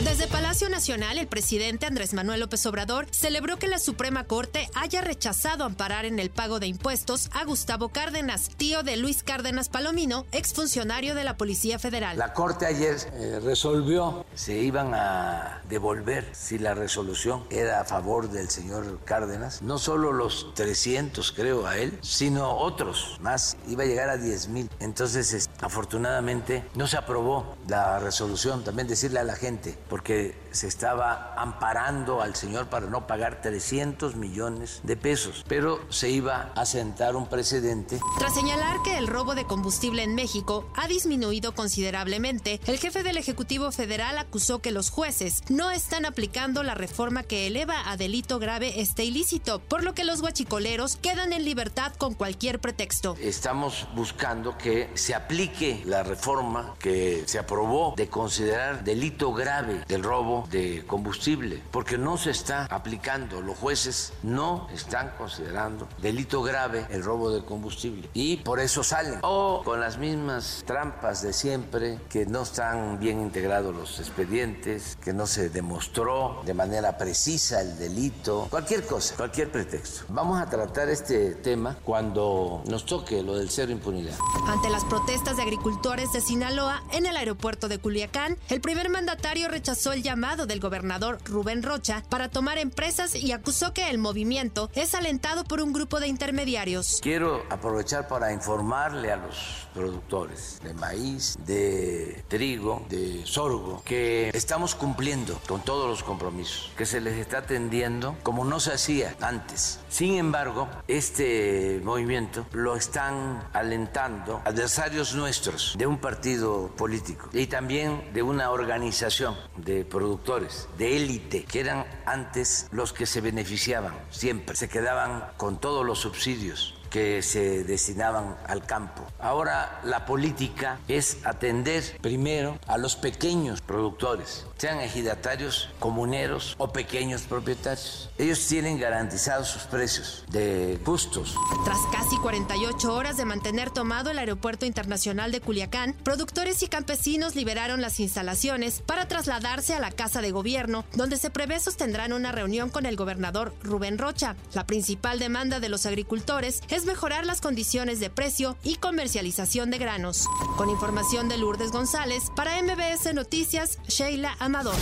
Desde Palacio Nacional, el presidente Andrés Manuel López Obrador celebró que la Suprema Corte haya rechazado amparar en el pago de impuestos a Gustavo Cárdenas, tío de Luis Cárdenas Palomino, exfuncionario de la Policía Federal. La Corte ayer eh, resolvió se iban a devolver si la resolución era a favor del señor Cárdenas, no solo los 300 creo a él, sino otros más, iba a llegar a 10 mil. Entonces, afortunadamente, no se aprobó la resolución, también decirle a la gente, porque se estaba amparando al señor para no pagar 300 millones de pesos, pero se iba a sentar un precedente. Tras señalar que el robo de combustible en México ha disminuido considerablemente, el jefe del Ejecutivo Federal acusó que los jueces no están aplicando la reforma que eleva a delito grave este ilícito, por lo que los guachicoleros quedan en libertad con cualquier pretexto. Estamos buscando que se aplique la reforma que se aprobó de considerar delito grave del robo de combustible, porque no se está aplicando, los jueces no están considerando delito grave el robo de combustible y por eso salen. O con las mismas trampas de siempre, que no están bien integrados los expedientes, que no se demostró de manera precisa el delito, cualquier cosa, cualquier pretexto. Vamos a tratar este tema cuando nos toque lo del cero impunidad. Ante las protestas de agricultores de Sinaloa en el aeropuerto de Culiacán, el primer mandatario rechazó el llamado del gobernador Rubén Rocha para tomar empresas y acusó que el movimiento es alentado por un grupo de intermediarios. Quiero aprovechar para informarle a los productores de maíz, de trigo, de sorgo, que estamos cumpliendo con todos los compromisos, que se les está atendiendo como no se hacía antes. Sin embargo, este movimiento lo están alentando adversarios nuestros de un partido político y también de una organización de productores de élite que eran antes los que se beneficiaban siempre, se quedaban con todos los subsidios que se destinaban al campo. Ahora la política es atender primero a los pequeños productores, sean ejidatarios, comuneros o pequeños propietarios. Ellos tienen garantizados sus precios de justos. Tras casi 48 horas de mantener tomado el Aeropuerto Internacional de Culiacán, productores y campesinos liberaron las instalaciones para trasladarse a la Casa de Gobierno, donde se prevé sostendrán una reunión con el gobernador Rubén Rocha. La principal demanda de los agricultores es mejorar las condiciones de precio y comercialización de granos. Con información de Lourdes González, para MBS Noticias, Sheila Amador.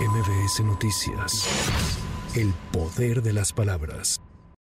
MBS Noticias. El poder de las palabras.